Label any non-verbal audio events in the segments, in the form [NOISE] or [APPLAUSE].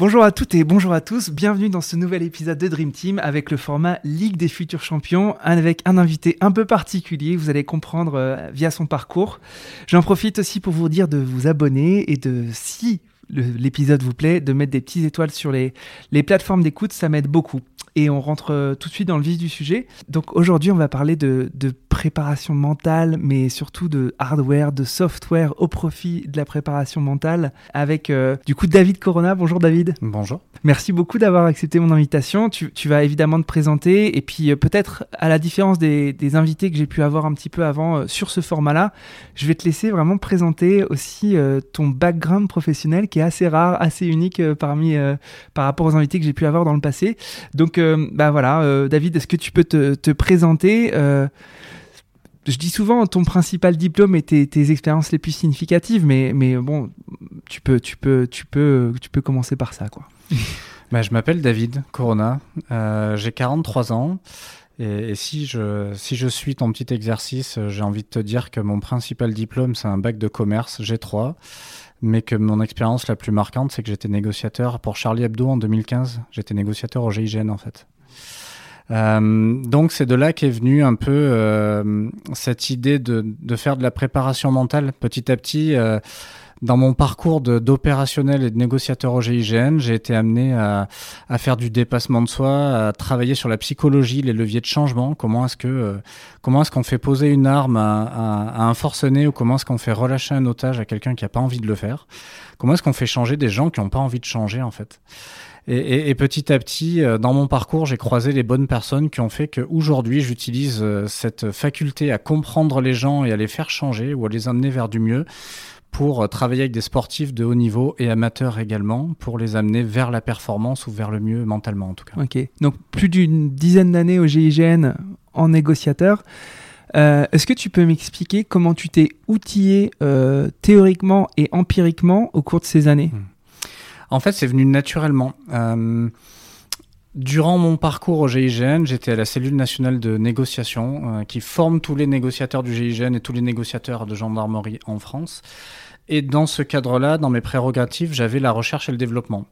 Bonjour à toutes et bonjour à tous, bienvenue dans ce nouvel épisode de Dream Team avec le format Ligue des futurs champions avec un invité un peu particulier, vous allez comprendre euh, via son parcours. J'en profite aussi pour vous dire de vous abonner et de si l'épisode vous plaît, de mettre des petites étoiles sur les, les plateformes d'écoute, ça m'aide beaucoup. Et on rentre euh, tout de suite dans le vif du sujet. Donc aujourd'hui, on va parler de, de, préparation mentale, mais surtout de hardware, de software au profit de la préparation mentale avec euh, du coup David Corona. Bonjour David. Bonjour. Merci beaucoup d'avoir accepté mon invitation. Tu, tu, vas évidemment te présenter et puis euh, peut-être à la différence des, des invités que j'ai pu avoir un petit peu avant sur ce format-là, je vais te laisser vraiment présenter aussi ton background professionnel qui est assez rare, assez unique parmi par rapport aux invités que j'ai pu avoir dans le passé. Donc euh, bah voilà, euh, David, est-ce que tu peux te, présenter euh, je dis souvent ton principal diplôme et tes, expériences les plus significatives, mais, mais bon, tu peux, tu, peux, tu, peux, tu peux commencer par ça. Quoi. [LAUGHS] Bah, je m'appelle David Corona, j'ai 43 ans. Et, si, je, si je suis ton petit exercice, j'ai envie de te dire que mon principal diplôme, c'est un bac de commerce G3 mais que mon expérience la plus marquante, c'est que j'étais négociateur pour Charlie Hebdo en 2015. J'étais négociateur au GIGN en fait. Euh, donc c'est de là qu'est venue un peu euh, cette idée de, de, faire de la préparation mentale petit à petit. Euh, dans mon parcours d'opérationnel et de négociateur au GIGN, j'ai été amené à, faire du dépassement de soi, à travailler sur la psychologie, les leviers de changement. Comment est-ce que euh, comment est-ce qu'on fait poser une arme à, un forcené ou comment est-ce qu'on fait relâcher un otage à quelqu'un qui n'a pas envie de le faire? Comment est-ce qu'on fait changer des gens qui n'ont pas envie de changer en fait? Et, et, et, petit à petit, euh, dans mon parcours, j'ai croisé les bonnes personnes qui ont fait qu'aujourd'hui, j'utilise euh, cette faculté à comprendre les gens et à les faire changer ou à les amener vers du mieux pour euh, travailler avec des sportifs de haut niveau et amateurs également, pour les amener vers la performance ou vers le mieux mentalement en tout cas. Ok, donc plus d'une dizaine d'années au GIGN en négociateur. Euh, Est-ce que tu peux m'expliquer comment tu t'es outillé euh, théoriquement et empiriquement au cours de ces années? Hmm. En fait, c'est venu naturellement. Euh, Durant mon parcours au GIGN, j'étais à la cellule nationale de négociation euh, qui forme tous les négociateurs du GIGN et tous les négociateurs de gendarmerie en France. Et dans ce cadre-là, dans mes prérogatives, j'avais la recherche et le développement.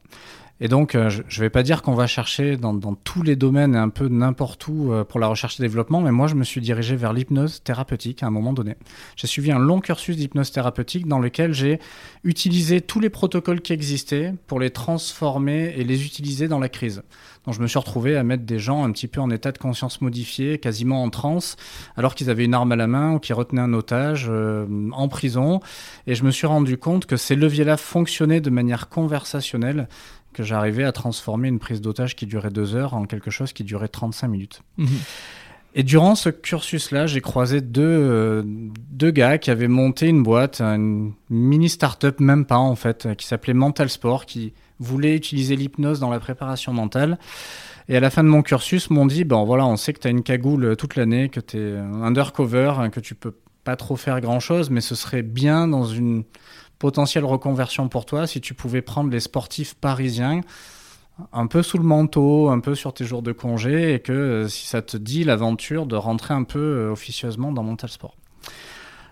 Et donc, euh, je ne vais pas dire qu'on va chercher dans, tous les domaines et un peu n'importe où euh, pour la recherche et développement, mais moi, je me suis dirigé vers l'hypnose thérapeutique à un moment donné. J'ai suivi un long cursus d'hypnose thérapeutique dans lequel j'ai utilisé tous les protocoles qui existaient pour les transformer et les utiliser dans la crise. Donc, je me suis retrouvé à mettre des gens un petit peu en état de conscience modifié, quasiment en transe, alors qu'ils avaient une arme à la main ou qu'ils retenaient un otage euh, en prison. Et je me suis rendu compte que ces leviers-là fonctionnaient de manière conversationnelle que j'arrivais à transformer une prise d'otage qui durait deux heures en quelque chose qui durait 35 minutes. Mmh. Et durant ce cursus-là, j'ai croisé deux, euh, deux gars qui avaient monté une boîte, une mini start-up, même pas en fait, qui s'appelait Mental Sport, qui voulait utiliser l'hypnose dans la préparation mentale. Et à la fin de mon cursus, m'ont dit, bon voilà, on sait que tu as une cagoule toute l'année, que tu es undercover, hein, que tu peux pas trop faire grand-chose, mais ce serait bien dans une potentielle reconversion pour toi si tu pouvais prendre les sportifs parisiens un peu sous le manteau, un peu sur tes jours de congé, et que euh, si ça te dit l'aventure de rentrer un peu euh, officieusement dans Mental Sport.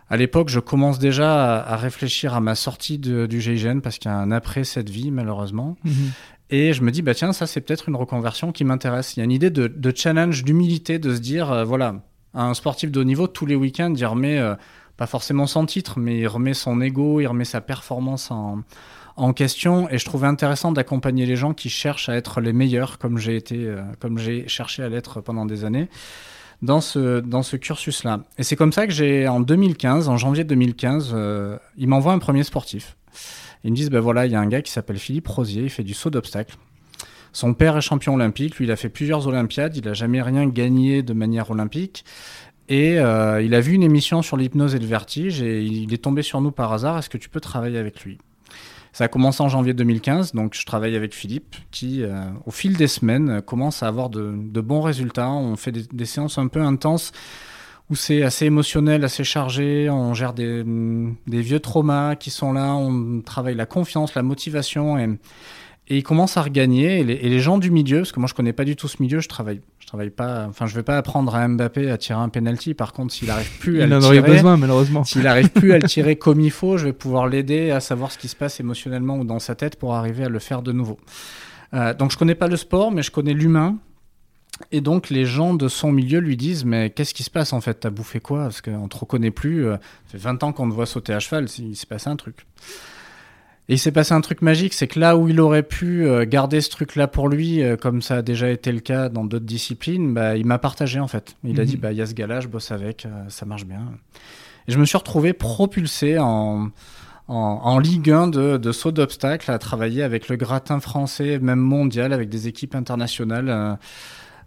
À l'époque, je commence déjà à, réfléchir à ma sortie du GIGN parce qu'il y a un après cette vie, malheureusement. Mhm. Et je me dis, bah tiens, ça c'est peut-être une reconversion qui m'intéresse. Il y a une idée de, challenge, d'humilité, de se dire, euh, voilà, un sportif de haut niveau, tous les week-ends, il remet pas forcément son titre, mais il remet son ego, il remet sa performance en, question. Et je trouvais intéressant d'accompagner les gens qui cherchent à être les meilleurs, comme j'ai été, euh, comme j'ai cherché à l'être pendant des années, dans ce, dans ce cursus-là. Et c'est comme ça que j'ai, en 2015, en janvier 2015, euh, il m'envoie un premier sportif. Ils me disent, ben voilà, il y a un gars qui s'appelle Philippe Rosier, il fait du saut d'obstacle. Son père est champion olympique, lui il a fait plusieurs Olympiades, il n'a jamais rien gagné de manière olympique. Et euh, il a vu une émission sur l'hypnose et le vertige et il est tombé sur nous par hasard. Est-ce que tu peux travailler avec lui? Ça a commencé en janvier 2015, donc je travaille avec Philippe qui, euh, au fil des semaines, commence à avoir de, bons résultats. On fait des, séances un peu intenses où c'est assez émotionnel, assez chargé. On gère des, des, vieux traumas qui sont là. On travaille la confiance, la motivation et et il commence à regagner. Et les, gens du milieu, parce que moi je connais pas du tout ce milieu, je travaille, je travaille pas. Enfin, je vais pas apprendre à Mbappé à tirer un penalty. Par contre, s'il arrive plus à le tirer, besoin malheureusement. S'il arrive plus à le tirer [LAUGHS] comme il faut, je vais pouvoir l'aider à savoir ce qui se passe émotionnellement ou dans sa tête pour arriver à le faire de nouveau. Euh, donc je connais pas le sport, mais je connais l'humain. Et donc les gens de son milieu lui disent mais qu'est-ce qui se passe en fait? T'as bouffé quoi? Parce qu'on te reconnaît plus. Euh, ça fait 20 ans qu'on te voit sauter à cheval. Il s'est passé un truc. Et il s'est passé un truc magique, c'est que là où il aurait pu euh, garder ce truc-là pour lui, euh, comme ça a déjà été le cas dans d'autres disciplines, bah, il m'a partagé en fait. Il a dit, mhm. bah, il y a ce gars-là, je bosse avec, euh, ça marche bien. Et je me suis retrouvé propulsé en, en, en Ligue 1 de, de saut d'obstacle, à travailler avec le gratin français, même mondial, avec des équipes internationales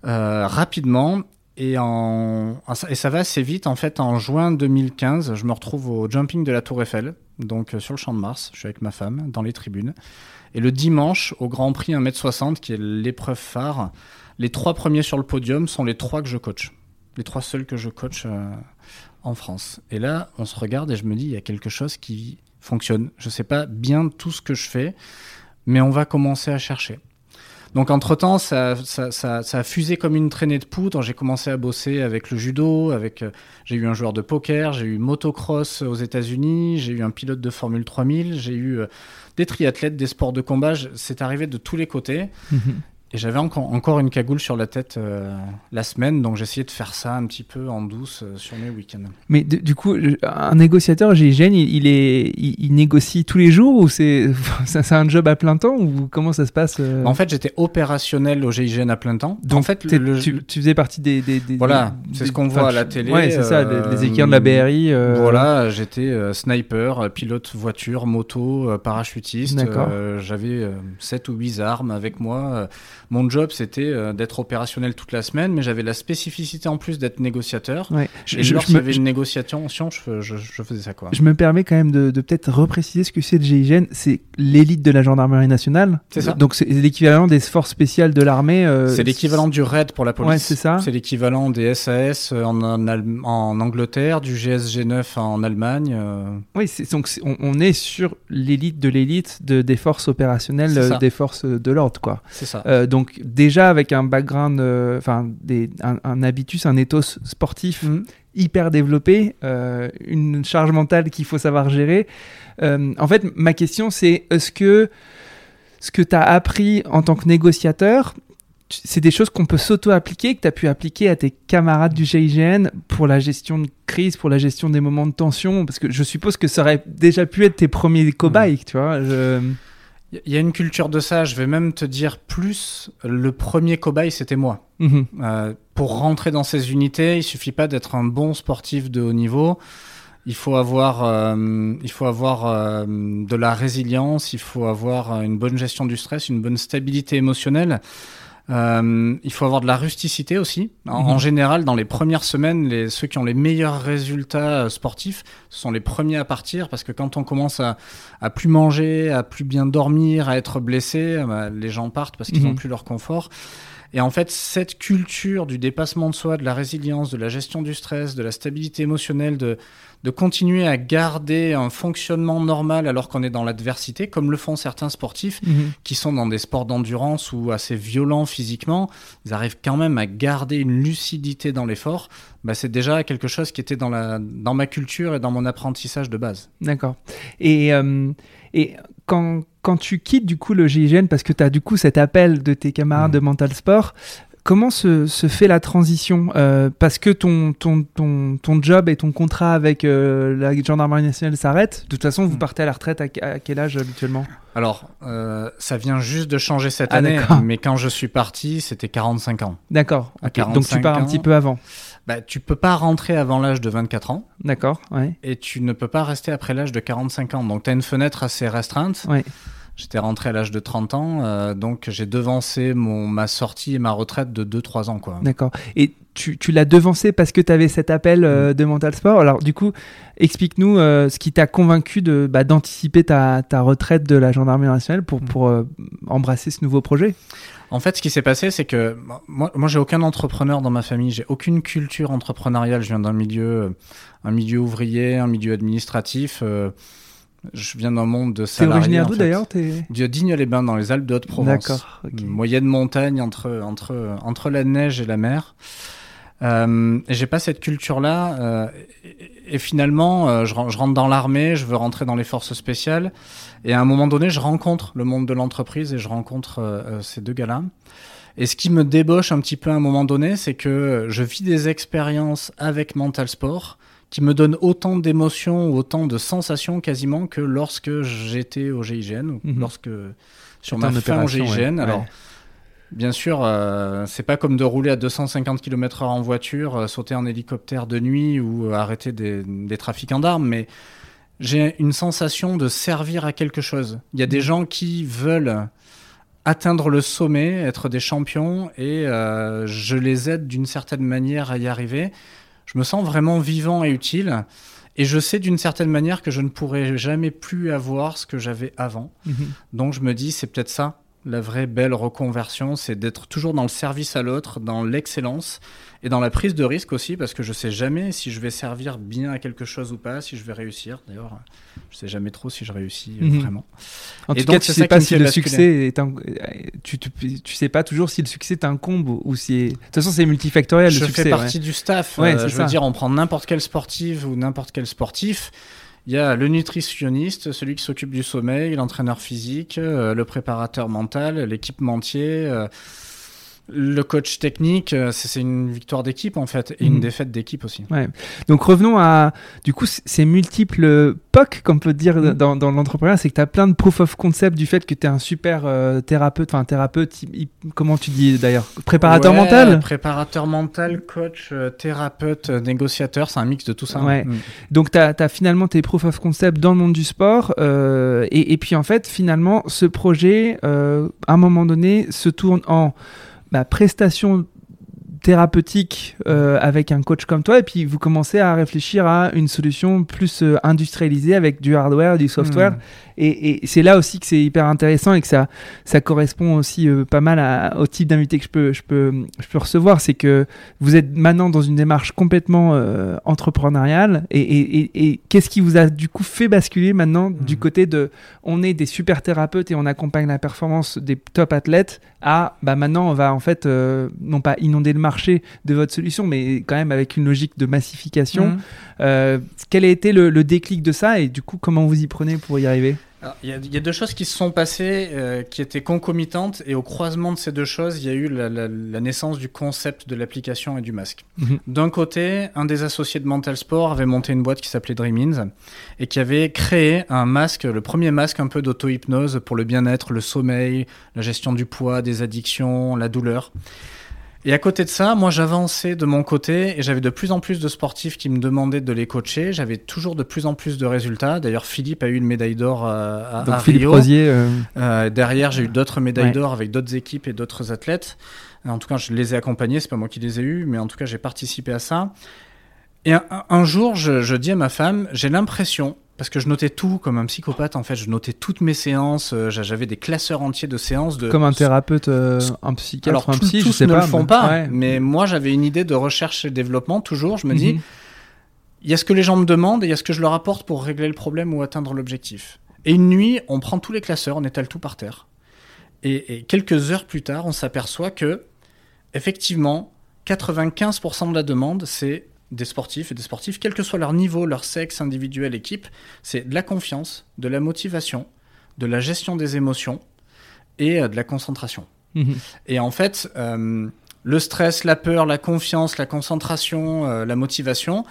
rapidement. Et, en, et ça va assez vite. En fait, en juin 2015, je me retrouve au jumping de la Tour Eiffel, donc euh, sur le champ de Mars. Je suis avec ma femme dans les tribunes. Et le dimanche, au Grand Prix 1m60, qui est l'épreuve phare, les trois premiers sur le podium sont les trois que je coach. Les trois seuls que je coach euh, en France. Et là, on se regarde et je me dis, il y a quelque chose qui fonctionne. Je ne sais pas bien tout ce que je fais, mais on va commencer à chercher. Donc entre-temps, ça, ça, ça, a fusé comme une traînée de poudre. J'ai commencé à bosser avec le judo, avec euh, j'ai eu un joueur de poker, j'ai eu motocross aux États-Unis, j'ai eu un pilote de Formule 3000, j'ai eu euh, des triathlètes, des sports de combat. C'est arrivé de tous les côtés. Et j'avais encore, encore une cagoule sur la tête euh, la semaine, donc j'essayais de faire ça un petit peu en douce euh, sur mes week-ends. Mais du coup, un négociateur GIGN, il, il, est, il, négocie tous les jours ou [LAUGHS] c'est un job à plein temps ou comment ça se passe euh En fait, j'étais opérationnel au GIGN à plein temps. Donc, en fait, tu, tu, faisais partie des. des, voilà, c'est ce qu'on voit à la télé. Ouais, c'est ça, les, équipes de la BRI. Voilà, j'étais sniper, pilote voiture, moto, parachutiste. J'avais 7 ou 8 armes avec moi mon job, c'était euh, d'être opérationnel toute la semaine, mais j'avais la spécificité en plus d'être négociateur. Ouais. Et je, lorsqu'il y avait une négociation, je, je, faisais ça. Quoi. Je me permets quand même de, peut-être repréciser ce que c'est le GIGN. C'est l'élite de la gendarmerie nationale. C'est ça. Donc c'est l'équivalent des forces spéciales de l'armée. Euh, c'est l'équivalent du RAID pour la police. Ouais, c'est ça. C'est l'équivalent des SAS euh, en, en, Angleterre, du GSG9 en Allemagne. Oui, donc on, est sur l'élite de l'élite de, des forces opérationnelles, des forces de l'ordre. quoi. C'est ça. donc donc déjà avec un background, euh, enfin un, habitus, un ethos sportif mm. hyper développé, euh, une charge mentale qu'il faut savoir gérer. Euh, en fait, ma question c'est est-ce que ce que tu as appris en tant que négociateur, c'est des choses qu'on peut s'auto-appliquer, que tu as pu appliquer à tes camarades du GIGN pour la gestion de crise, pour la gestion des moments de tension? Parce que je suppose que ça aurait déjà pu être tes premiers cobayes, mm. tu vois. Il y a une culture de ça, je vais même te dire plus, le premier cobaye c'était moi. Mhm. Euh, pour rentrer dans ces unités, il suffit pas d'être un bon sportif de haut niveau, il faut avoir, euh, il faut avoir euh, de la résilience, il faut avoir une bonne gestion du stress, une bonne stabilité émotionnelle. Euh, il faut avoir de la rusticité aussi. En, mhm. général, dans les premières semaines, les, ceux qui ont les meilleurs résultats euh, sportifs sont les premiers à partir parce que quand on commence à, à plus manger, à plus bien dormir, à être blessé, euh, bah, les gens partent parce qu'ils n'ont mhm. plus leur confort. Et en fait, cette culture du dépassement de soi, de la résilience, de la gestion du stress, de la stabilité émotionnelle, de, de continuer à garder un fonctionnement normal alors qu'on est dans l'adversité, comme le font certains sportifs mhm. qui sont dans des sports d'endurance ou assez violents physiquement, ils arrivent quand même à garder une lucidité dans l'effort. Bah, c'est déjà quelque chose qui était dans, la, dans ma culture et dans mon apprentissage de base. D'accord. Et, euh, et quand, quand tu quittes du coup le GIGN, parce que tu as du coup cet appel de tes camarades mhm. de Mental Sport, comment se, fait la transition euh, Parce que ton, ton, ton, ton, job et ton contrat avec euh, la gendarmerie nationale s'arrêtent. De toute façon, vous hmm. partez à la retraite à, quel âge habituellement? Alors, euh, ça vient juste de changer cette ah, année, mais quand je suis parti, c'était 45 ans. D'accord. Donc tu pars un petit peu avant. Bah, tu peux pas rentrer avant l'âge de 24 ans. D'accord, ouais. Et tu ne peux pas rester après l'âge de 45 ans. Donc tu as une fenêtre assez restreinte. Ouais. J'étais rentré à l'âge de 30 ans, euh, donc j'ai devancé mon, ma sortie et ma retraite de 2-3 ans. quoi. D'accord. Et tu, tu l'as devancé parce que tu avais cet appel euh, de Mental Sport? Alors, du coup, explique-nous euh, ce qui t'a convaincu de, bah, d'anticiper ta, ta retraite de la gendarmerie nationale pour, pour euh, embrasser ce nouveau projet? En fait, ce qui s'est passé, c'est que moi, moi j'ai aucun entrepreneur dans ma famille, j'ai aucune culture entrepreneuriale. Je viens d'un milieu, un milieu ouvrier, un milieu administratif. Je viens d'un monde de T'es salariés. originaire en d'où d'ailleurs T'es- De Digne-les-Bains, dans les Alpes de Haute-Provence. D'accord. ok. Une moyenne montagne entre, entre, entre la neige et la mer. Euh, j'ai pas cette culture-là. euh, et, et finalement, euh, je, je rentre dans l'armée, je veux rentrer dans les forces spéciales. Et à un moment donné, je rencontre le monde de l'entreprise et je rencontre euh, euh, ces deux gars-là. Et ce qui me débauche un petit peu à un moment donné, c'est que je vis des expériences avec Mental Sport qui me donnent autant d'émotions autant de sensations quasiment que lorsque j'étais au GIGN ou Mhm. lorsque sur ma fin au ouais. GIGN. Alors, Ouais. Bien sûr, euh, c'est pas comme de rouler à 250 km/h en voiture, euh, sauter en hélicoptère de nuit ou euh, arrêter des, des trafiquants d'armes, mais j'ai une sensation de servir à quelque chose. Il y a des gens qui veulent atteindre le sommet, être des champions, et euh, je les aide d'une certaine manière à y arriver. Je me sens vraiment vivant et utile, et je sais d'une certaine manière que je ne pourrai jamais plus avoir ce que j'avais avant. Mhm. Donc je me dis, c'est peut-être ça, la vraie belle reconversion, c'est d'être toujours dans le service à l'autre, dans l'excellence et dans la prise de risque aussi, parce que je sais jamais si je vais servir bien à quelque chose ou pas, si je vais réussir. D'ailleurs, je sais jamais trop si je réussis euh, Mhm. vraiment. En Et tout donc, cas, tu sais pas si le basculer. succès est un... tu, tu, tu sais pas toujours si le succès t'incombe ou- ou si. De toute façon, c'est multifactoriel je le succès. fais ouais. partie du staff. Ouais, euh, je ça. veux dire, on prend n'importe quelle sportive ou n'importe quel sportif. Il y a le nutritionniste, celui qui s'occupe du sommeil, l'entraîneur physique, euh, le préparateur mental, l'équipementier, euh, le coach technique. euh, c'est une victoire d'équipe en fait et Mhm. une défaite d'équipe aussi. Donc revenons à du coup ces multiples POC qu'on peut dire Mm. dans, dans l'entrepreneuriat, c'est que tu as plein de proof of concept du fait que tu es un super euh, thérapeute, enfin thérapeute, il- il- comment tu dis d'ailleurs? Préparateur Ouais, mental? Préparateur mental, coach, euh, thérapeute, négociateur, c'est un mix de tout ça. Ouais. Mm. Donc tu as, finalement tes proof of concept dans le monde du sport euh, et, et puis en fait finalement ce projet euh, à un moment donné se tourne en bah, prestation thérapeutique euh, avec un coach comme toi et puis vous commencez à réfléchir à une solution plus euh, industrialisée avec du hardware, du software Mm. Et, et c'est là aussi que c'est hyper intéressant et que ça, ça correspond aussi euh, pas mal à- au type d'invité que je peux, je, peux, je peux recevoir. C'est que vous êtes maintenant dans une démarche complètement euh, entrepreneuriale. Et, et- et- et qu'est-ce qui vous a du coup fait basculer maintenant du Mhm. côté de on est des super thérapeutes et on accompagne la performance des top athlètes à bah maintenant on va en fait euh, non pas inonder le marché de votre solution, mais quand même avec une logique de massification. Euh, quel a été le, le déclic de ça et du coup comment vous y prenez pour y arriver? Il y, a- il y a deux choses qui se sont passées euh, qui étaient concomitantes et au croisement de ces deux choses, il y a eu la, la- la naissance du concept de l'application et du masque. Mhm. D'un côté, un des associés de Mental Sport avait monté une boîte qui s'appelait Dreamins et qui avait créé un masque, le premier masque un peu d'auto-hypnose pour le bien-être, le sommeil, la gestion du poids, des addictions, la douleur. Et à côté de ça, moi j'avançais de mon côté et j'avais de plus en plus de sportifs qui me demandaient de les coacher. J'avais toujours de plus en plus de résultats. D'ailleurs, Philippe a eu une médaille d'or euh, à, Donc à Philippe Rio. Rosier, euh, Euh, derrière, j'ai eu d'autres médailles Ouais. d'or avec d'autres équipes et d'autres athlètes. En tout cas, je les ai accompagnés. C'est pas moi qui les ai eus, mais en tout cas, j'ai participé à ça. Et un, un- un jour, je, je dis à ma femme, j'ai l'impression, parce que je notais tout comme un psychopathe, en fait, je notais toutes mes séances. euh, j'a- J'avais des classeurs entiers de séances de. comme un thérapeute, euh, un psychiatre, Alors, un tout- psy, je tous sais ne pas. le font mais- pas, ouais. mais moi, j'avais une idée de recherche et développement. Toujours, je me dis, Mhm. il y a ce que les gens me demandent et il y a ce que je leur apporte pour régler le problème ou atteindre l'objectif. Et une nuit, on prend tous les classeurs, on étale tout par terre. Et, et quelques heures plus tard, on s'aperçoit que, effectivement, 95% de la demande, c'est des sportifs et des sportifs, quel que soit leur niveau, leur sexe, individuel, équipe, c'est de la confiance, de la motivation, de la gestion des émotions et euh, de la concentration. Mhm. Et en fait, euh, le stress, la peur, la confiance, la concentration, euh, la motivation,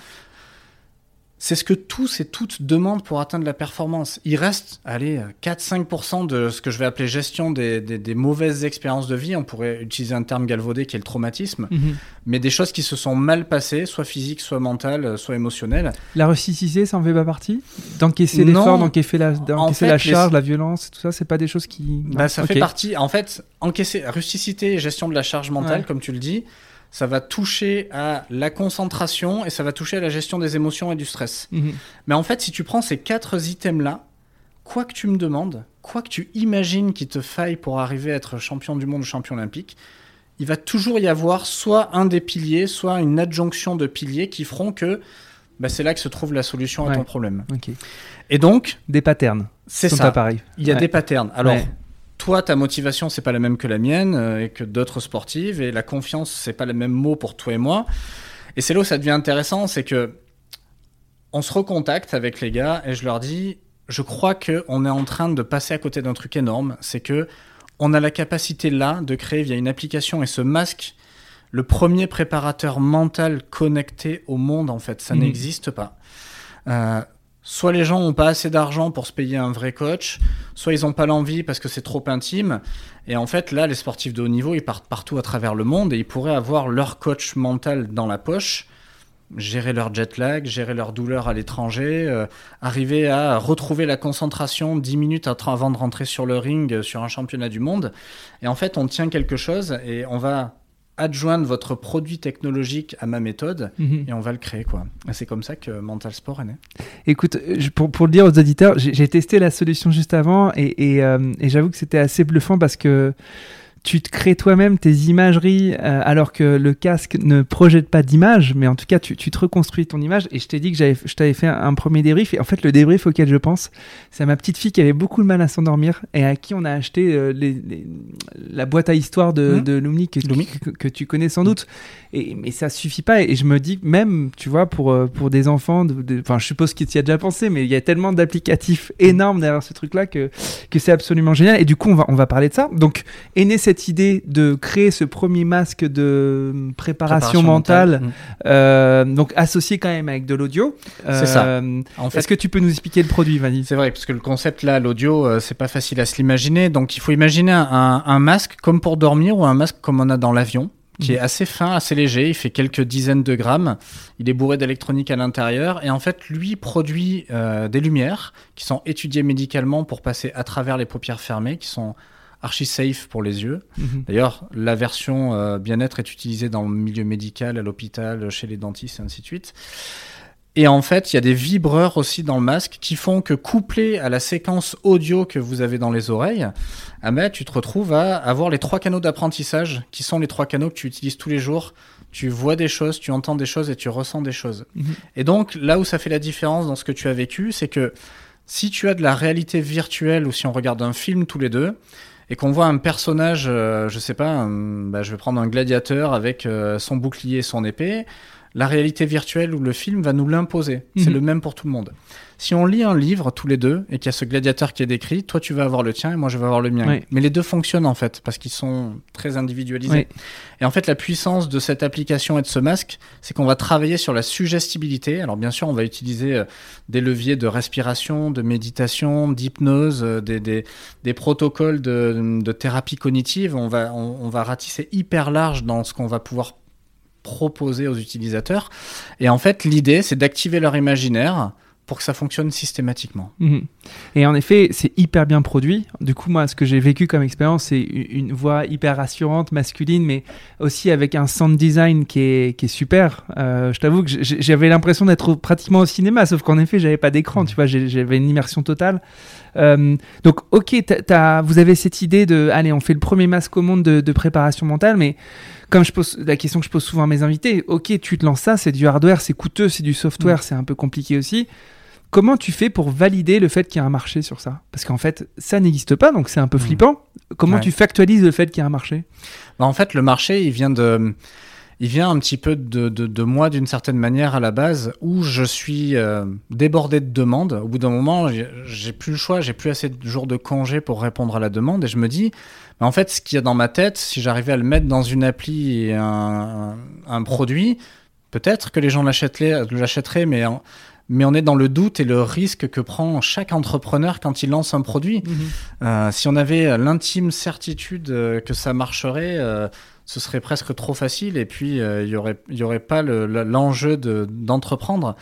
c'est ce que tous et toutes demandent pour atteindre la performance. Il reste, allez, 4-5% de ce que je vais appeler gestion des, des, mauvaises expériences de vie. On pourrait utiliser un terme galvaudé qui est le traumatisme. Mhm. Mais des choses qui se sont mal passées, soit physiques, soit mentales, soit émotionnelles. La rusticité, ça en fait pas partie? D'encaisser l'effort, d'encaisser la, la charge, la violence, tout ça, c'est pas des choses qui. Bah, ça fait partie. En fait, encaisser, rusticité et gestion de la charge mentale, comme tu le dis, ça va toucher à la concentration et ça va toucher à la gestion des émotions et du stress. Mhm. Mais en fait, si tu prends ces quatre items-là, quoi que tu me demandes, quoi que tu imagines qu'il te faille pour arriver à être champion du monde ou champion olympique, il va toujours y avoir soit un des piliers, soit une adjonction de piliers qui feront que bah, c'est là que se trouve la solution à ton problème. Et donc... Des patterns. C'est ça. Pareil. Il y a des patterns. Alors, toi, ta motivation, c'est pas la même que la mienne euh, et que d'autres sportives, et la confiance, c'est pas le même mot pour toi et moi. Et c'est là où ça devient intéressant, c'est que on se recontacte avec les gars et je leur dis, je crois que on est en train de passer à côté d'un truc énorme, c'est que on a la capacité là de créer via une application et ce masque le premier préparateur mental connecté au monde en fait, ça mmh. n'existe pas. Euh, soit les gens n'ont pas assez d'argent pour se payer un vrai coach, soit ils n'ont pas l'envie parce que c'est trop intime. Et en fait, là, les sportifs de haut niveau, ils partent partout à travers le monde et ils pourraient avoir leur coach mental dans la poche, gérer leur jet lag, gérer leur douleur à l'étranger, euh, arriver à retrouver la concentration 10 minutes avant de rentrer sur le ring sur un championnat du monde. Et en fait, on tient quelque chose et on va adjoindre votre produit technologique à ma méthode mhm. et on va le créer quoi. C'est comme ça que Mental Sport est né. Écoute, pour, pour le dire aux auditeurs, j'ai testé la solution juste avant et, et, euh, et j'avoue que c'était assez bluffant parce que tu te crées toi-même tes imageries euh, alors que le casque ne projette pas d'image, mais en tout cas tu, tu, te reconstruis ton image. Et je t'ai dit que je t'avais fait un, premier débrief. Et en fait, le débrief auquel je pense, c'est à ma petite fille qui avait beaucoup de mal à s'endormir et à qui on a acheté euh, les, la boîte à histoire de, mmh. de Lumni que, que, tu connais sans doute. Et, mais ça suffit pas. Et je me dis même, tu vois, pour, euh, pour des enfants, enfin, je suppose qu'il y a déjà pensé, mais il y a tellement d'applicatifs énormes derrière ce truc-là que, que c'est absolument génial. Et du coup, on va, on va parler de ça. Donc, est né cette idée de créer ce premier masque de préparation, mentale, mm. euh, donc associé quand même avec de l'audio. c'est ça. Euh, en fait, Est-ce que tu peux nous expliquer le produit, Vanny C'est vrai, parce que le concept là, l'audio, euh, c'est pas facile à se l'imaginer. Donc il faut imaginer un, un, masque comme pour dormir ou un masque comme on a dans l'avion qui est mm. assez fin, assez léger, il fait quelques dizaines de grammes, il est bourré d'électronique à l'intérieur, et en fait, lui produit des lumières qui sont étudiées médicalement pour passer à travers les paupières fermées, qui sont archi safe pour les yeux. Mhm. D'ailleurs, la version euh, bien-être est utilisée dans le milieu médical, à l'hôpital, chez les dentistes et ainsi de suite. Et en fait, il y a des vibreurs aussi dans le masque qui font que couplé à la séquence audio que vous avez dans les oreilles, ah tu te retrouves à avoir les trois canaux d'apprentissage qui sont les trois canaux que tu utilises tous les jours. Tu vois des choses, tu entends des choses et tu ressens des choses. Mhm. Et donc, là où ça fait la différence dans ce que tu as vécu, c'est que si tu as de la réalité virtuelle ou si on regarde un film tous les deux, et qu'on voit un personnage, euh, je sais pas, bah, je vais prendre un gladiateur avec euh, son bouclier et son épée, la réalité virtuelle ou le film va nous l'imposer. C'est mhm. le même pour tout le monde. Si on lit un livre tous les deux et qu'il y a ce gladiateur qui est décrit, toi tu vas avoir le tien et moi je vais avoir le mien. Mais les deux fonctionnent en fait parce qu'ils sont très individualisés. Et en fait la puissance de cette application et de ce masque, c'est qu'on va travailler sur la suggestibilité. Alors bien sûr on va utiliser euh, des leviers de respiration, de méditation, d'hypnose, euh, des, des, des, protocoles de, de, thérapie cognitive. On va, on va ratisser hyper large dans ce qu'on va pouvoir proposer aux utilisateurs. Et en fait l'idée c'est d'activer leur imaginaire pour que ça fonctionne systématiquement. Mhm. Et en effet, c'est hyper bien produit. Du coup, moi, ce que j'ai vécu comme expérience, c'est une voix hyper rassurante, masculine, mais aussi avec un sound design qui est, qui est super. Euh, je t'avoue que j'avais l'impression d'être pratiquement au cinéma, sauf qu'en effet, j'avais pas d'écran, tu vois, j'avais une immersion totale. Euh, donc, ok, vous avez cette idée de, allez, on fait le premier masque au monde de, de préparation mentale, mais comme je pose la question que je pose souvent à mes invités, ok, tu te lances ça, c'est du hardware, c'est coûteux, c'est du software, mm. c'est un peu compliqué aussi. Comment tu fais pour valider le fait qu'il y a un marché sur ça? Parce qu'en fait, ça n'existe pas, donc c'est un peu mmh. flippant. Comment tu factualises le fait qu'il y a un marché? Bah, En fait, le marché, il vient de, il vient un petit peu de, de, moi d'une certaine manière à la base, où je suis euh, débordé de demandes. Au bout d'un moment, j'ai plus le choix, j'ai plus assez de jours de congé pour répondre à la demande, et je me dis, bah, en fait, ce qu'il y a dans ma tête, si j'arrivais à le mettre dans une appli et un, un, produit, peut-être que les gens l'achèteraient, mais mais on est dans le doute et le risque que prend chaque entrepreneur quand il lance un produit. Euh, si on avait l'intime certitude euh, que ça marcherait, euh, ce serait presque trop facile et puis euh, il y aurait y aurait pas le- le- l'enjeu de- d'entreprendre.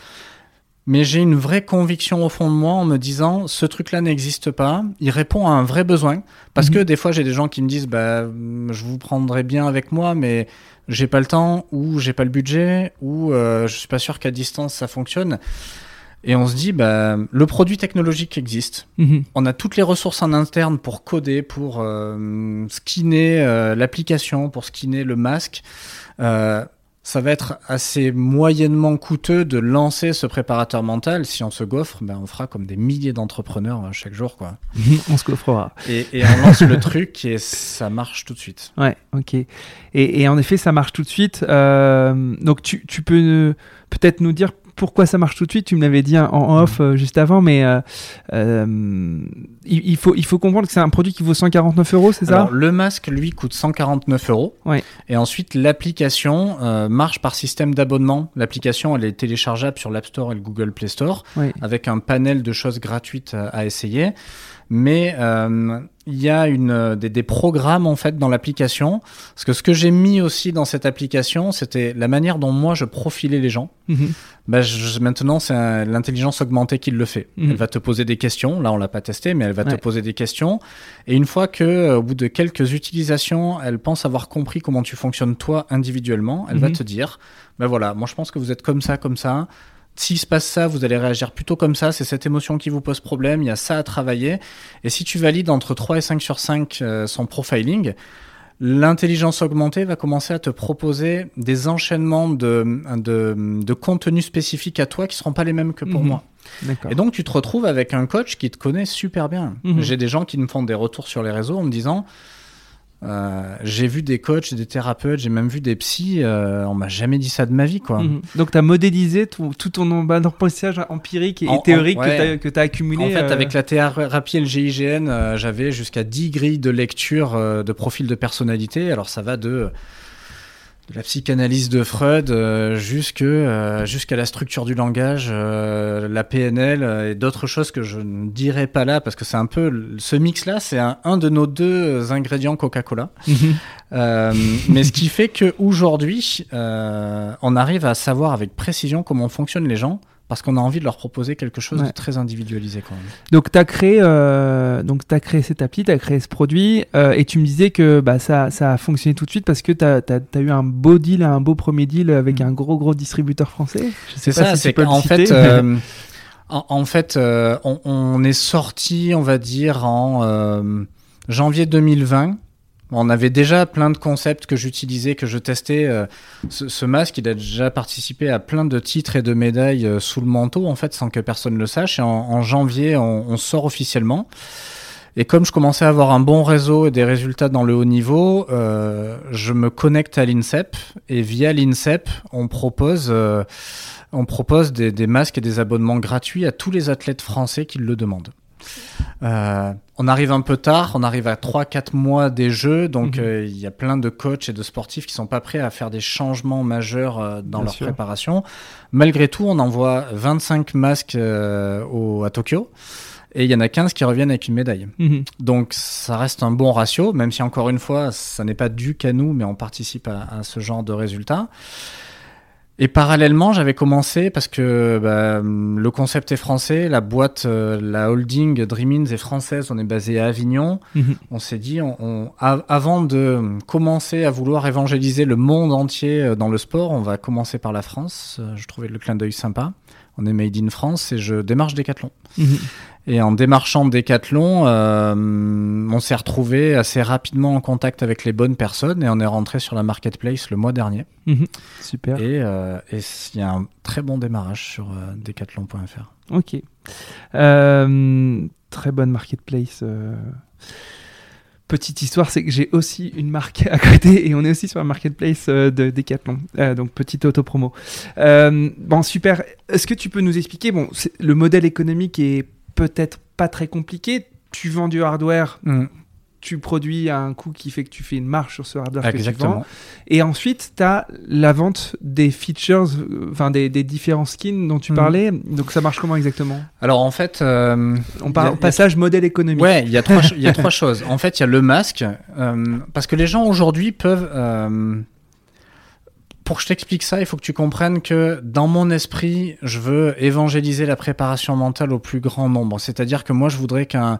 Mais j'ai une vraie conviction au fond de moi en me disant ce truc-là n'existe pas. Il répond à un vrai besoin parce Mhm. que des fois j'ai des gens qui me disent bah je vous prendrai bien avec moi mais j'ai pas le temps ou j'ai pas le budget ou euh, je suis pas sûr qu'à distance ça fonctionne. Et on se dit bah le produit technologique existe. Mhm. On a toutes les ressources en interne pour coder, pour euh, skinner euh, l'application, pour skinner le masque. Euh, ça va être assez moyennement coûteux de lancer ce préparateur mental. Si on se gaufre, ben on fera comme des milliers d'entrepreneurs euh, chaque jour. Quoi. on se coffrera. Et, et on lance le truc et ça marche tout de suite. Ouais, ok. Et, et en effet, ça marche tout de suite. Euh, donc, tu, tu peux peut-être nous dire pourquoi ça marche tout de suite. Tu me l'avais dit en- off euh, juste avant, mais euh, euh, il, il faut, il faut comprendre que c'est un produit qui vaut 149 euros, c'est ça? Alors, le masque, lui, coûte 149 euros. Ouais. Et ensuite, l'application marche par système d'abonnement. L'application, elle est téléchargeable sur l'App Store et le Google Play Store, Ouais. avec un panel de choses gratuites à essayer. Mais euh, il y a une, des, des programmes en fait dans l'application. Parce que ce que j'ai mis aussi dans cette application, c'était la manière dont moi je profilais les gens. Bah, je- maintenant, c'est l'intelligence augmentée qui le fait. Mhm. Elle va te poser des questions. Là, on l'a pas testé, mais elle va te poser des questions. Et une fois que, euh, au bout de quelques utilisations, elle pense avoir compris comment tu fonctionnes toi individuellement, elle va Mhm. te dire, ben voilà, moi je pense que vous êtes comme ça, comme ça. S'il se passe ça, vous allez réagir plutôt comme ça. C'est cette émotion qui vous pose problème. Il y a ça à travailler. Et si tu valides entre 3 et 5 sur 5 euh, son profiling, l'intelligence augmentée va commencer à te proposer des enchaînements de, de, de contenus spécifiques à toi qui seront pas les mêmes que pour Mhm. moi. Et donc, tu te retrouves avec un coach qui te connaît super bien. Mhm. J'ai des gens qui me font des retours sur les réseaux en me disant euh, J'ai vu des coachs, des thérapeutes, j'ai même vu des psys, euh, on m'a jamais dit ça de ma vie, quoi. Mhm. Donc, tu as modélisé tout, tout ton apprentissage empirique et En- en- théorique ouais. que tu as, accumulé. En fait, euh, avec la thérapie et le GIGN, euh, j'avais jusqu'à 10 grilles de lecture de profil de personnalité. Alors, ça va de, de la psychanalyse de Freud euh, jusque, euh, jusqu'à la structure du langage, euh, la PNL euh, et d'autres choses que je ne dirai pas là parce que c'est un peu ce mix-là, c'est un, un de nos deux ingrédients Coca-Cola. Mhm. Euh, mais ce qui fait que aujourd'hui, euh, on arrive à savoir avec précision comment fonctionnent les gens parce qu'on a envie de leur proposer quelque chose Ouais. de très individualisé quand même. Donc, tu as créé, euh, donc as créé cette appli, tu as créé ce produit, euh, et tu me disais que bah, ça, ça a fonctionné tout de suite parce que tu as, eu un beau deal, un beau premier deal avec Mm. un gros, gros distributeur français. C'est ça, si c'est citer, fait, euh, en, en fait, on, on est sorti, on va dire, en janvier 2020. On avait déjà plein de concepts que j'utilisais, que je testais. euh, ce, masque, il a déjà participé à plein de titres et de médailles euh, sous le manteau, en fait, sans que personne le sache. Et en, janvier, on, sort officiellement. Et comme je commençais à avoir un bon réseau et des résultats dans le haut niveau, euh, je me connecte à l'INSEP et via l'INSEP, on propose, on propose des, des masques et des abonnements gratuits à tous les athlètes français qui le demandent. Euh, on arrive un peu tard, on arrive à 3-4 mois des jeux, donc Mhm. euh, il y a plein de coachs et de sportifs qui sont pas prêts à faire des changements majeurs euh, dans Bien leur sûr. préparation. Malgré tout, on envoie 25 masques euh, au, à Tokyo et il y en a 15 qui reviennent avec une médaille. Mhm. Donc ça reste un bon ratio, même si encore une fois, ça n'est pas dû qu'à nous, mais on participe à, à ce genre de résultats. Et parallèlement, j'avais commencé parce que bah, le concept est français, la boîte, euh, la holding Dreamins est française, on est basé à Avignon. Mhm. On s'est dit, on, on- a- avant de commencer à vouloir évangéliser le monde entier euh, dans le sport, on va commencer par la France. Euh, Je trouvais le clin d'œil sympa. On est made in France et je démarche Decathlon. Mhm. Et en démarchant Decathlon, euh, on s'est retrouvé assez rapidement en contact avec les bonnes personnes et on est rentré sur la marketplace le mois dernier. Mhm. Super. Et euh, il y a un très bon démarrage sur euh, decathlon.fr. Ok. Euh, très bonne marketplace. Petite histoire, c'est que j'ai aussi une marque à côté et on est aussi sur la marketplace euh, de Decathlon. Euh, donc petite auto-promo. Euh, bon, super. Est-ce que tu peux nous expliquer Bon, le modèle économique est peut-être pas très compliqué. Tu vends du hardware tu produis à un coût qui fait que tu fais une marge sur ce hardware que tu Exactement. vends. Et ensuite, tu as la vente des features, euh, enfin des, des différents skins dont tu Mhm. parlais. Donc ça marche comment exactement? Alors en fait, euh, On parle a- passage modèle économique. Ouais, il y a trois, y a trois [LAUGHS] choses. En fait, il y a le masque, euh, parce que les gens aujourd'hui peuvent. pour que je t'explique ça, il faut que tu comprennes que dans mon esprit, je veux évangéliser la préparation mentale au plus grand nombre. C'est-à-dire que moi, je voudrais qu'un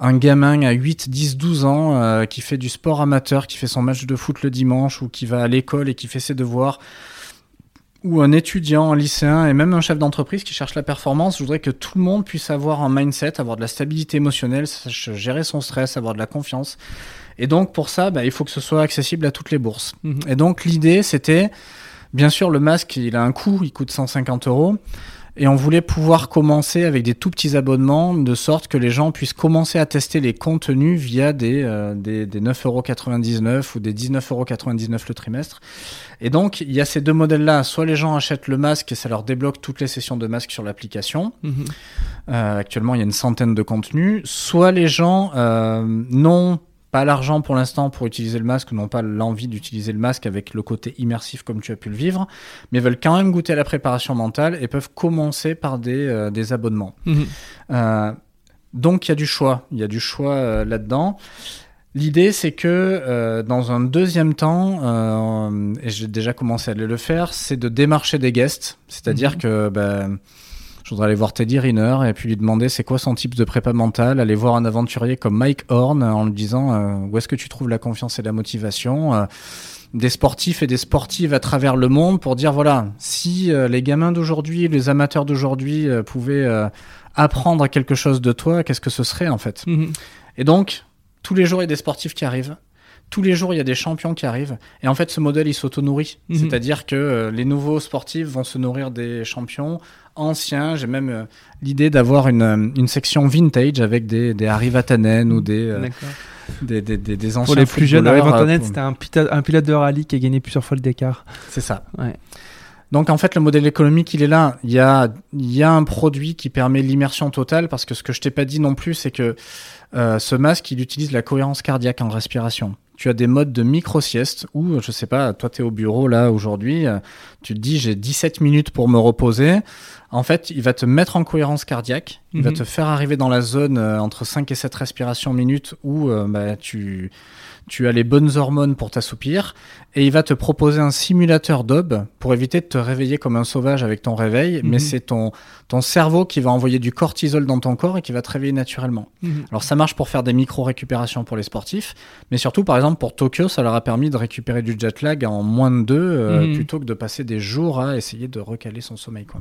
un gamin à 8, 10, 12 ans euh, qui fait du sport amateur, qui fait son match de foot le dimanche ou qui va à l'école et qui fait ses devoirs, ou un étudiant, un lycéen et même un chef d'entreprise qui cherche la performance, je voudrais que tout le monde puisse avoir un mindset, avoir de la stabilité émotionnelle, sache gérer son stress, avoir de la confiance. Et donc pour ça, bah, il faut que ce soit accessible à toutes les bourses. Mhm. Et donc l'idée, c'était, bien sûr, le masque, il a un coût, il coûte 150 euros. Et on voulait pouvoir commencer avec des tout petits abonnements, de sorte que les gens puissent commencer à tester les contenus via des, euh, des, des 9,99€ ou des 19,99€ le trimestre. Et donc, il y a ces deux modèles-là. Soit les gens achètent le masque et ça leur débloque toutes les sessions de masque sur l'application. Mhm. Euh, actuellement, il y a une centaine de contenus. Soit les gens euh, n'ont pas l'argent pour l'instant pour utiliser le masque, n'ont pas l'envie d'utiliser le masque avec le côté immersif comme tu as pu le vivre, mais veulent quand même goûter à la préparation mentale et peuvent commencer par des, euh, des abonnements. Mhm. Euh, donc il y a du choix, il y a du choix euh, là-dedans. L'idée, c'est que dans un deuxième temps, et j'ai déjà commencé à le faire, c'est de démarcher des guests. C'est-à-dire Mhm. que ben, je voudrais aller voir Teddy Riner et puis lui demander c'est quoi son type de prépa mentale, aller voir un aventurier comme Mike Horn en lui disant euh, où est-ce que tu trouves la confiance et la motivation. euh, des sportifs et des sportives à travers le monde pour dire voilà si euh, les gamins d'aujourd'hui les amateurs d'aujourd'hui euh, pouvaient euh, apprendre quelque chose de toi qu'est-ce que ce serait en fait? Mhm. et donc, tous les jours, il y a des sportifs qui arrivent. Tous les jours, il y a des champions qui arrivent. Et en fait, ce modèle, il s'auto-nourrit. Mhm. C'est-à-dire que euh, les nouveaux sportifs vont se nourrir des champions anciens. J'ai même euh, l'idée d'avoir une, euh, une section vintage avec des, des Harry Vatanen ou des, euh, des, des, des, des anciens Pour les plus jeunes, Harry Vatanen, pour- c'était un, un pilote de rallye qui a gagné plusieurs fois le Dakar. C'est ça. Ouais. Donc en fait, le modèle économique, il est là. Il y a, il y a un produit qui permet l'immersion totale parce que ce que je t'ai pas dit non plus, c'est que euh, ce masque, il utilise la cohérence cardiaque en respiration. Tu as des modes de micro-sieste où, je sais pas, toi tu es au bureau là aujourd'hui, euh, tu te dis j'ai 17 minutes pour me reposer. En fait, il va te mettre en cohérence cardiaque, il va Mhm. te faire arriver dans la zone euh, entre 5 et 7 respirations minutes où euh, bah, tu, tu as les bonnes hormones pour t'assoupir et il va te proposer un simulateur d'OB pour éviter de te réveiller comme un sauvage avec ton réveil, Mhm. mais c'est ton, ton cerveau qui va envoyer du cortisol dans ton corps et qui va te réveiller naturellement. Mhm. Alors ça marche pour faire des micro-récupérations pour les sportifs, mais surtout par exemple pour Tokyo, ça leur a permis de récupérer du jet lag en moins de deux euh, Mhm. plutôt que de passer des jours à essayer de recaler son sommeil. Quoi.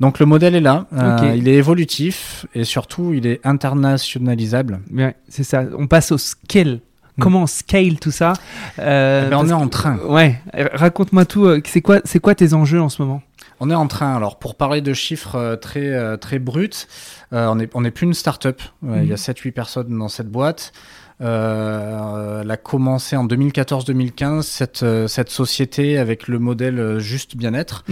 Donc le modèle est là, euh, il est évolutif et surtout il est internationalisable. Ouais, c'est ça. On passe au scale. Comment on scale tout ça Euh, Eh ben, on est en train. Ouais, raconte-moi tout. euh, C'est quoi, c'est quoi tes enjeux en ce moment? On est en train, alors pour parler de chiffres euh, très, très bruts, euh, on n'est on est plus une start-up. Il y a Mhm. 7-8 personnes dans cette boîte. Euh, elle a commencé en 2014-2015, cette, cette société avec le modèle juste bien-être.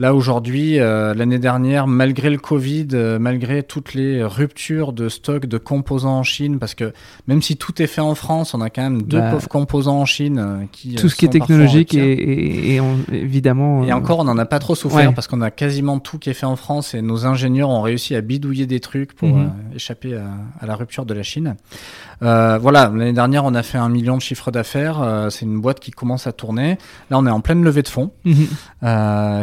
Là aujourd'hui, euh, l'année dernière, malgré le Covid, euh, malgré toutes les ruptures de stock de composants en Chine, parce que même si tout est fait en France, on a quand même deux Bah, pauvres composants en Chine euh, qui Tout ce qui est technologique rupture. et, et- et en- évidemment. Et encore, on n'en a pas trop souffert Ouais. parce qu'on a quasiment tout qui est fait en France et nos ingénieurs ont réussi à bidouiller des trucs pour Mhm. échapper à, à la rupture de la Chine. Voilà, l'année dernière, on a fait un million de chiffre d'affaires. c'est une boîte qui commence à tourner. Là, on est en pleine levée de fonds mhm.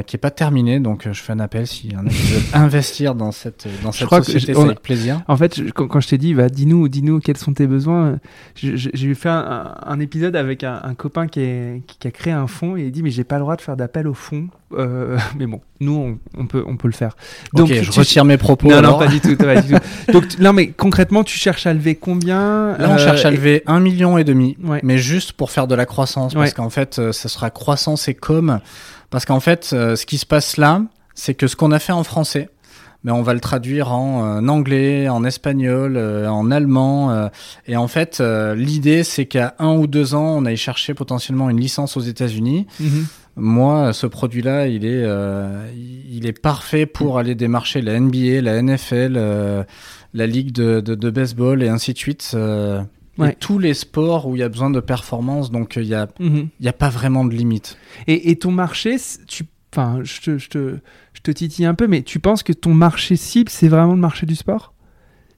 qui est pas terminée. Donc, euh, je fais un appel s'il y en a qui veulent [LAUGHS] investir dans cette, dans cette société, c'est avec plaisir. En fait, je- quand, quand je t'ai dit, bah, dis-nous, dis-nous quels sont tes besoins, j'ai fait un, un- un épisode avec un, un copain qui, est- qui- qui a créé un fonds et il dit mais j'ai pas le droit de faire d'appel au fonds. Euh, [LAUGHS] mais bon, nous on, on peut, on peut le faire. Donc, je tu- retire mes propos. Non, non, pas du tout. pas du tout. [LAUGHS] Donc, tu- non, mais concrètement, tu cherches à lever combien Là, on Euh, cherche à et- lever un million et demi, Ouais. mais juste pour faire de la croissance, parce qu'en fait, euh, ça sera croissance et com. Parce qu'en fait, euh, ce qui se passe là, c'est que ce qu'on a fait en français, mais on va le traduire en euh, anglais, en espagnol, euh, en allemand. euh, et en fait, l'idée, c'est qu'à un ou deux ans, on aille chercher potentiellement une licence aux États-Unis. Mhm. Moi, ce produit-là, il est, il est parfait pour aller démarcher la NBA, la NFL, la ligue de, de, de baseball et ainsi de suite. Euh, et tous les sports où il y a besoin de performance. Donc, il n'y a, mhm. a pas vraiment de limite. Et, et ton marché, tu, enfin, je te, je, te, je te titille un peu, mais tu penses que ton marché cible, c'est vraiment le marché du sport?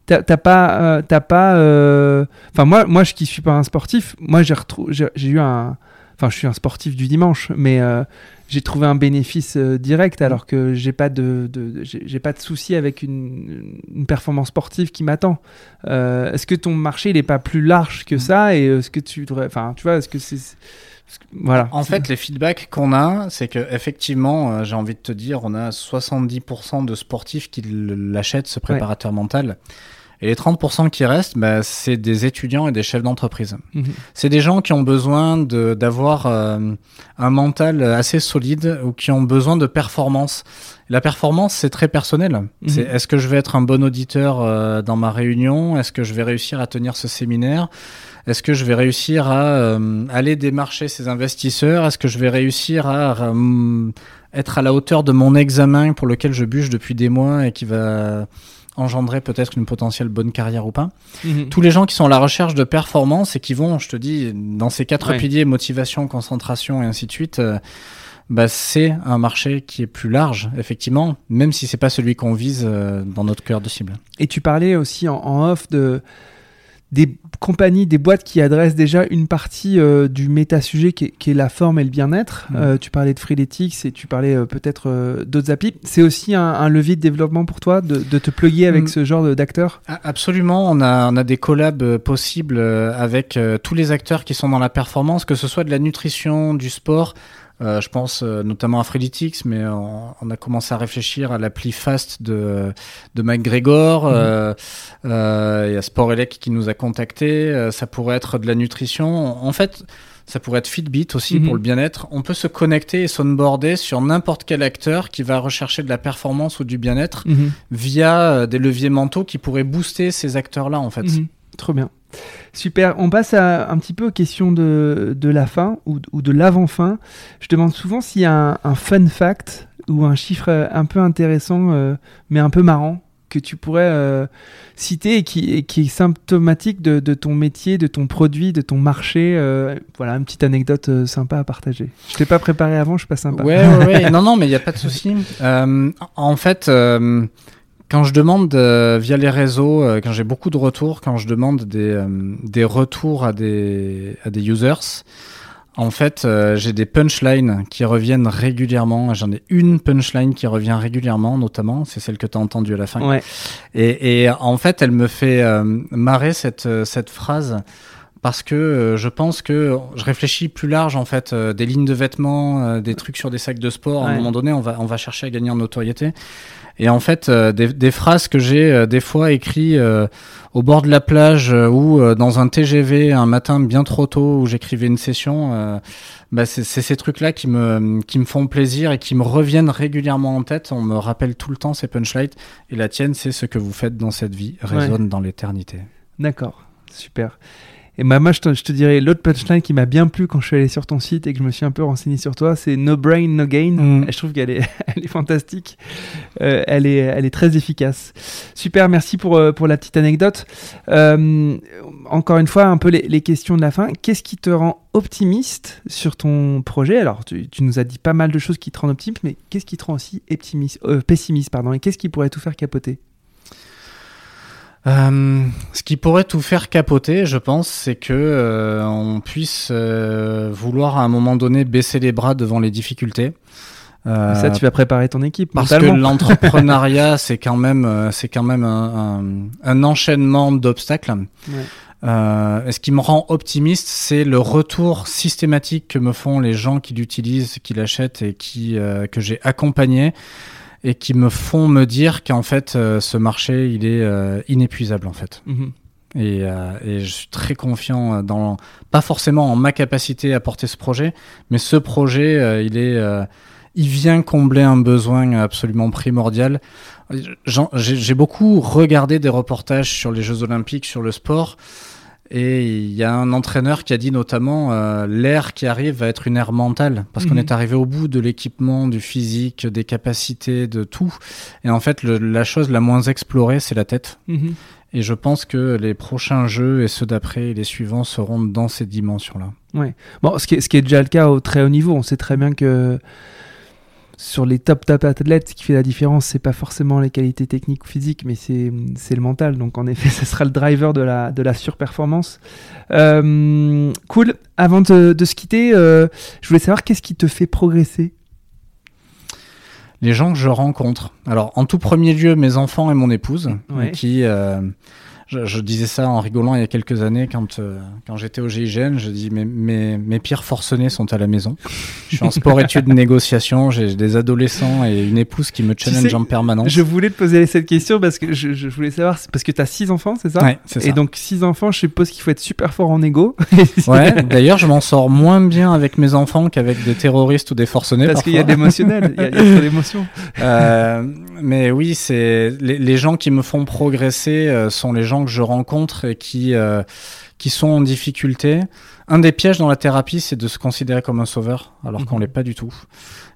T'as pas, euh, t'as pas. Euh, enfin moi, moi, je qui suis pas un sportif, moi j'ai j'ai eu un, enfin je suis un sportif du dimanche, mais euh, j'ai trouvé un bénéfice direct alors que j'ai pas de, de j'ai pas de souci avec une, une, performance sportive qui m'attend. est-ce que ton marché il est pas plus large que ça? Et est-ce que tu devrais, enfin tu vois, est-ce que c'est voilà. En fait, les feedbacks qu'on a, c'est que effectivement, j'ai envie de te dire, on a 70% de sportifs qui l'achètent ce préparateur mental. Et les 30% qui restent, bah, c'est des étudiants et des chefs d'entreprise. Mhm. C'est des gens qui ont besoin d'avoir euh, un mental assez solide ou qui ont besoin de performance. La performance, c'est très personnel. Mhm. C'est est-ce que je vais être un bon auditeur euh, dans ma réunion? Est-ce que je vais réussir à tenir ce séminaire? Est-ce que je vais réussir à euh, aller démarcher ces investisseurs? Est-ce que je vais réussir à être à la hauteur de mon examen pour lequel je bûche depuis des mois et qui va engendrer peut-être une potentielle bonne carrière ou pas. Mhm. Tous les gens qui sont à la recherche de performance et qui vont, je te dis, dans ces quatre piliers, motivation, concentration et ainsi de suite, euh, bah, c'est un marché qui est plus large, effectivement, même si c'est pas celui qu'on vise euh, dans notre cœur de cible. Et tu parlais aussi en off de des compagnies, des boîtes qui adressent déjà une partie euh, du méta-sujet qui, est la forme et le bien-être. Mmh. Euh, tu parlais de Freeletics et tu parlais euh, peut-être d'autres applis. C'est aussi un, levier de développement pour toi de, te plugger avec mmh. ce genre d'acteurs? Absolument. On a, on a des collabs possibles avec tous les acteurs qui sont dans la performance, que ce soit de la nutrition, du sport. Euh, je pense euh, notamment à Freeletics, mais on, a commencé à réfléchir à l'appli Fast de, de McGregor. Mhm. Euh, il y a Sporelec qui nous a contacté. ça pourrait être de la nutrition. En fait, ça pourrait être Fitbit aussi pour mhm. le bien-être. On peut se connecter et s'onboarder sur n'importe quel acteur qui va rechercher de la performance ou du bien-être mhm. via des leviers mentaux qui pourraient booster ces acteurs-là, en fait. Trop bien. Super, on passe à, un petit peu aux questions de, de la fin ou, ou de l'avant-fin. Je demande souvent s'il y a un, fun fact ou un chiffre un peu intéressant euh, mais un peu marrant que tu pourrais euh, citer et qui, qui, est symptomatique de, de, ton métier, de ton produit, de ton marché. Euh, voilà, une petite anecdote sympa à partager. Je t'ai pas préparé avant, je suis pas sympa. Ouais, ouais, ouais. [LAUGHS] non, non, mais il n'y a pas de souci. en fait quand je demande euh, via les réseaux, euh, quand j'ai beaucoup de retours, quand je demande des, euh, des retours à des, à des users, en fait, j'ai des punchlines qui reviennent régulièrement. J'en ai une punchline qui revient régulièrement, notamment, c'est celle que tu as entendue à la fin. Ouais. Et, et, en fait, elle me fait marrer cette, cette phrase parce que je pense que je réfléchis plus large en fait des lignes de vêtements, des trucs sur des sacs de sport. À un moment donné, on va on va chercher à gagner en notoriété. Et en fait, euh, des, des, phrases que j'ai euh, des fois écrites euh, au bord de la plage ou dans un TGV un matin bien trop tôt où j'écrivais une session, bah c'est ces trucs-là qui me, qui me font plaisir et qui me reviennent régulièrement en tête. On me rappelle tout le temps ces punchlines. Et la tienne, c'est ce que vous faites dans cette vie résonne dans l'éternité. D'accord, super. Et bah, moi, je te, je te dirais, l'autre punchline qui m'a bien plu quand je suis allé sur ton site et que je me suis un peu renseigné sur toi, c'est No Brain, No Gain. Mm. Je trouve qu'elle est, [LAUGHS] elle est fantastique. Euh, elle, est, elle est très efficace. Super, merci pour, euh, pour la petite anecdote. Euh, encore une fois, un peu les, les questions de la fin. Qu'est-ce qui te rend optimiste sur ton projet? Alors, tu, tu, nous as dit pas mal de choses qui te rendent optimiste, mais qu'est-ce qui te rend aussi optimiste, euh, pessimiste pardon, Et qu'est-ce qui pourrait tout faire capoter? Euh, ce qui pourrait tout faire capoter, je pense, c'est que euh, on puisse euh, vouloir à un moment donné baisser les bras devant les difficultés. ça, tu vas préparer ton équipe. Parce que l'entrepreneuriat, [LAUGHS] c'est quand même, c'est quand même un, un, enchaînement d'obstacles. Ouais. ce qui me rend optimiste, c'est le retour systématique que me font les gens qui l'utilisent, qui l'achètent et qui que j'ai accompagné et qui me font me dire qu'en fait euh, ce marché il est euh, inépuisable en fait. Mhm. Et, euh, et, je suis très confiant dans pas forcément en ma capacité à porter ce projet, mais ce projet il est il vient combler un besoin absolument primordial. J'ai beaucoup regardé des reportages sur les Jeux Olympiques, sur le sport. Et il y a un entraîneur qui a dit notamment euh, l'air qui arrive va être une ère mentale parce qu'on mhm. est arrivé au bout de l'équipement, du physique, des capacités, de tout. Et en fait, le, la chose la moins explorée, c'est la tête. Mhm. Et je pense que les prochains jeux et ceux d'après et les suivants seront dans ces dimensions-là. Ouais. Bon, ce qui, est, ce qui est déjà le cas au très haut niveau. On sait très bien que sur les top top athlètes, ce qui fait la différence, c'est pas forcément les qualités techniques ou physiques, mais c'est, c'est le mental. Donc en effet, [LAUGHS] ce sera le driver de la, de la surperformance. Euh, cool. Avant de, de se quitter, euh, je voulais savoir qu'est-ce qui te fait progresser? Les gens que je rencontre. Alors en tout premier lieu, mes enfants et mon épouse, Ouais. qui... euh, je, je disais ça en rigolant il y a quelques années quand, euh, quand j'étais au GIGN. Je dis mes, mes, mes pires forcenés sont à la maison. Je suis en sport-études [LAUGHS] négociation. J'ai des adolescents et une épouse qui me challenge sais, en permanence. Je voulais te poser cette question parce que je, je voulais savoir, parce que tu as six enfants, c'est ça Ouais, c'est ça. Et donc six enfants, je suppose qu'il faut être super fort en égo. [LAUGHS] Ouais, d'ailleurs, je m'en sors moins bien avec mes enfants qu'avec des terroristes ou des forcenés. Parce qu'il y a de l'émotionnel, il y a, y a trop d'émotions. [LAUGHS] Euh, mais oui, c'est les, les gens qui me font progresser euh, sont les gens que je rencontre et qui euh, qui sont en difficulté. Un des pièges dans la thérapie, c'est de se considérer comme un sauveur, alors qu'on Mhm. l'est pas du tout.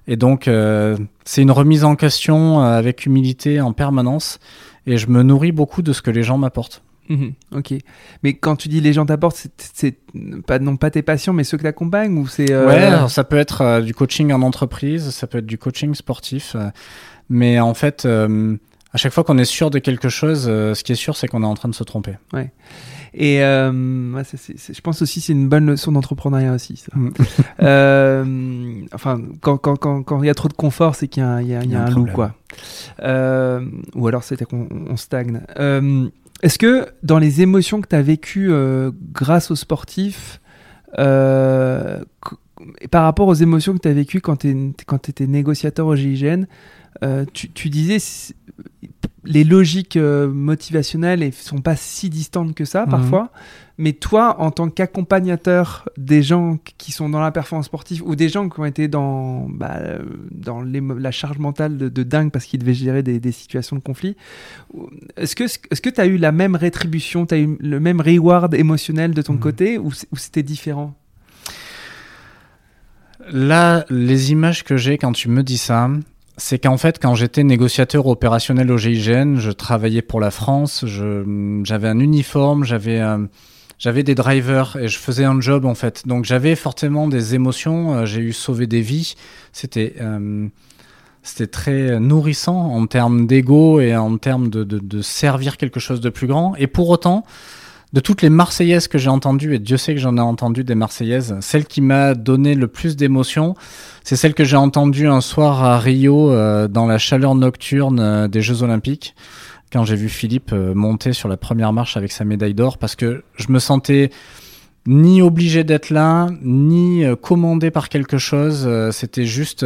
Et donc, euh, c'est une remise en question euh, avec humilité en permanence. Et je me nourris beaucoup de ce que les gens m'apportent. Mhm, ok. Mais quand tu dis les gens t'apportent, c'est- pas, non pas tes patients, mais ceux que t'accompagnes ou c'est. euh, Ouais, ça peut être euh, du coaching en entreprise, ça peut être du coaching sportif, euh, mais en fait, à chaque fois qu'on est sûr de quelque chose, euh, ce qui est sûr, c'est qu'on est en train de se tromper. Et euh, ouais, c'est- c'est- je pense aussi c'est une bonne leçon d'entrepreneuriat aussi. Ça. Mm. [LAUGHS] Euh, enfin, quand quand quand quand il y a trop de confort, c'est qu'il y a, un- il y a, il y a un, loup quoi. Euh, ou alors c'est qu'on on stagne. Euh, Est-ce que dans les émotions que tu as vécues euh, grâce aux sportifs, euh, et par rapport aux émotions que tu as vécues quand tu étais négociateur au GIGN, euh, tu, tu disais les logiques euh, motivationnelles ne sont pas si distantes que ça Mhm. parfois, mais toi, en tant qu'accompagnateur des gens qui sont dans la performance sportive ou des gens qui ont été dans, bah, euh, dans la charge mentale de, de dingue parce qu'ils devaient gérer des, des situations de conflit, est-ce que tu as eu la même rétribution, tu as eu le même reward émotionnel de ton Mhm. côté ou c'était différent? Là, les images que j'ai quand tu me dis ça, c'est qu'en fait, quand j'étais négociateur opérationnel au GIGN, je travaillais pour la France, j'avais un uniforme, j'avais euh, j'avais des drivers et je faisais un job en fait. Donc j'avais fortement des émotions, euh, j'ai eu sauvé des vies. C'était euh, c'était très nourrissant en termes d'ego et en termes de, de servir quelque chose de plus grand. Et pour autant, de toutes les Marseillaises que j'ai entendues, et Dieu sait que j'en ai entendu des Marseillaises, celle qui m'a donné le plus d'émotion, c'est celle que j'ai entendue un soir à Rio euh, dans la chaleur nocturne euh, des Jeux Olympiques, quand j'ai vu Philippe euh, monter sur la première marche avec sa médaille d'or, parce que je me sentais ni obligé d'être là, ni commandé par quelque chose. C'était juste,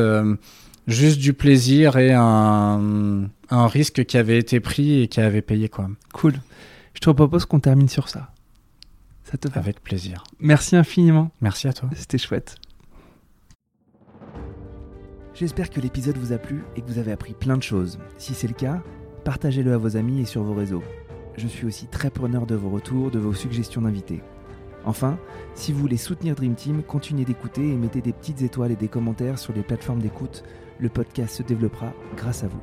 juste du plaisir et un, un risque qui avait été pris et qui avait payé quoi. Cool. Je te propose qu'on termine sur ça. Ça te va Avec plaisir. Merci infiniment. Merci à toi. C'était chouette. J'espère que l'épisode vous a plu et que vous avez appris plein de choses. Si c'est le cas, partagez-le à vos amis et sur vos réseaux. Je suis aussi très preneur de vos retours, de vos suggestions d'invités. Enfin, si vous voulez soutenir Dream Team, continuez d'écouter et mettez des petites étoiles et des commentaires sur les plateformes d'écoute. Le podcast se développera grâce à vous.